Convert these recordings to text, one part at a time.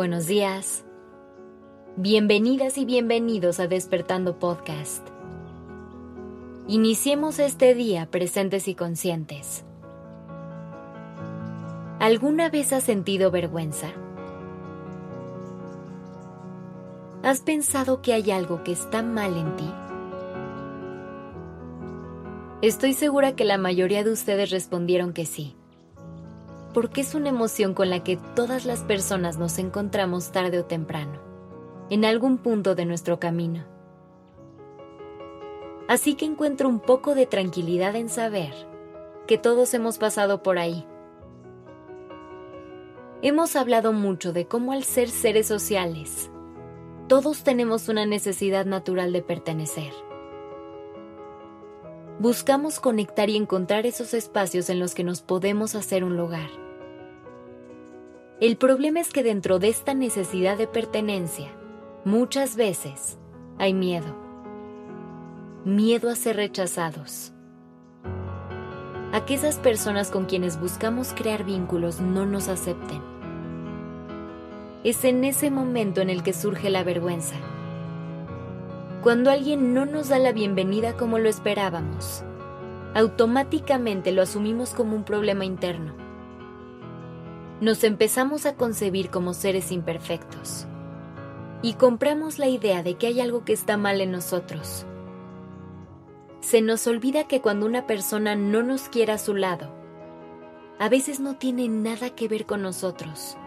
buenos días. Bienvenidas y bienvenidos a Despertando Podcast. Iniciemos este día presentes y conscientes. ¿Alguna vez has sentido vergüenza? ¿Has pensado que hay algo que está mal en ti? Estoy segura que la mayoría de ustedes respondieron que sí porque es una emoción con la que todas las personas nos encontramos tarde o temprano, en algún punto de nuestro camino. Así que encuentro un poco de tranquilidad en saber que todos hemos pasado por ahí. Hemos hablado mucho de cómo al ser seres sociales, todos tenemos una necesidad natural de pertenecer. Buscamos conectar y encontrar esos espacios en los que nos podemos hacer un lugar. El problema es que dentro de esta necesidad de pertenencia, muchas veces hay miedo. Miedo a ser rechazados. A que esas personas con quienes buscamos crear vínculos no nos acepten. Es en ese momento en el que surge la vergüenza cuando alguien no nos da la bienvenida como lo esperábamos, automáticamente lo asumimos como un problema interno. Nos empezamos a concebir como seres imperfectos y compramos la idea de que hay algo que está mal en nosotros. Se nos olvida que cuando una persona no nos quiere a su lado, a veces no tiene nada que ver con nosotros.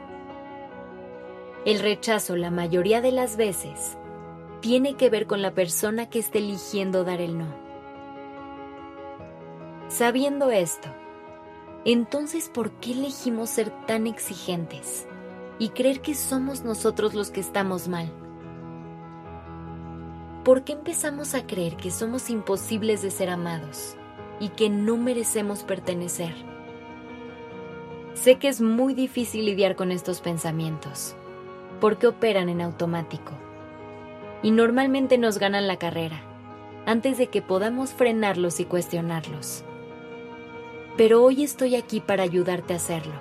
El rechazo la mayoría de las veces tiene que ver con la persona que esté eligiendo dar el no. Sabiendo esto, entonces ¿por qué elegimos ser tan exigentes y creer que somos nosotros los que estamos mal? ¿Por qué empezamos a creer que somos imposibles de ser amados y que no merecemos pertenecer? Sé que es muy difícil lidiar con estos pensamientos, porque operan en automático y normalmente nos ganan la carrera, antes de que podamos frenarlos y cuestionarlos. Pero hoy estoy aquí para ayudarte a hacerlo.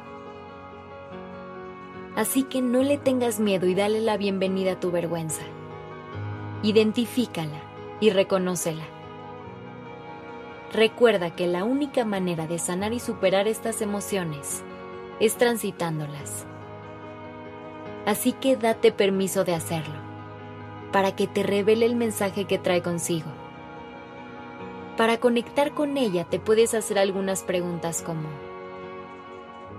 Así que no le tengas miedo y dale la bienvenida a tu vergüenza. Identifícala y reconócela. Recuerda que la única manera de sanar y superar estas emociones es transitándolas. Así que date permiso de hacerlo para que te revele el mensaje que trae consigo. Para conectar con ella te puedes hacer algunas preguntas como,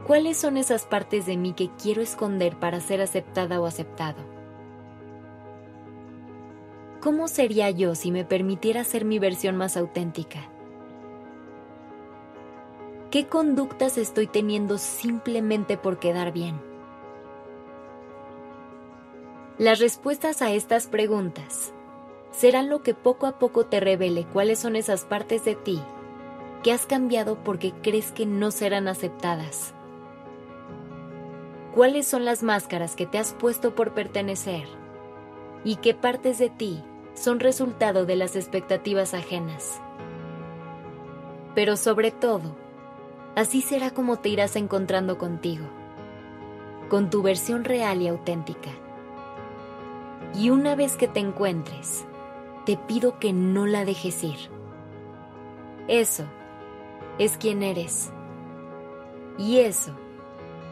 ¿cuáles son esas partes de mí que quiero esconder para ser aceptada o aceptado? ¿Cómo sería yo si me permitiera ser mi versión más auténtica? ¿Qué conductas estoy teniendo simplemente por quedar bien? Las respuestas a estas preguntas serán lo que poco a poco te revele cuáles son esas partes de ti que has cambiado porque crees que no serán aceptadas. ¿Cuáles son las máscaras que te has puesto por pertenecer? ¿Y qué partes de ti son resultado de las expectativas ajenas? Pero sobre todo, así será como te irás encontrando contigo, con tu versión real y auténtica. Y una vez que te encuentres, te pido que no la dejes ir. Eso es quien eres. Y eso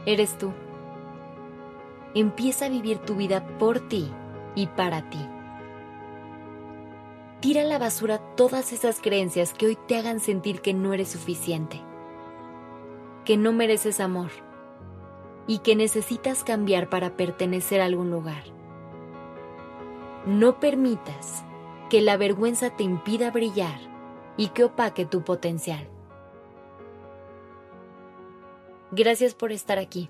eres tú. Empieza a vivir tu vida por ti y para ti. Tira a la basura todas esas creencias que hoy te hagan sentir que no eres suficiente, que no mereces amor y que necesitas cambiar para pertenecer a algún lugar. No permitas que la vergüenza te impida brillar y que opaque tu potencial. Gracias por estar aquí.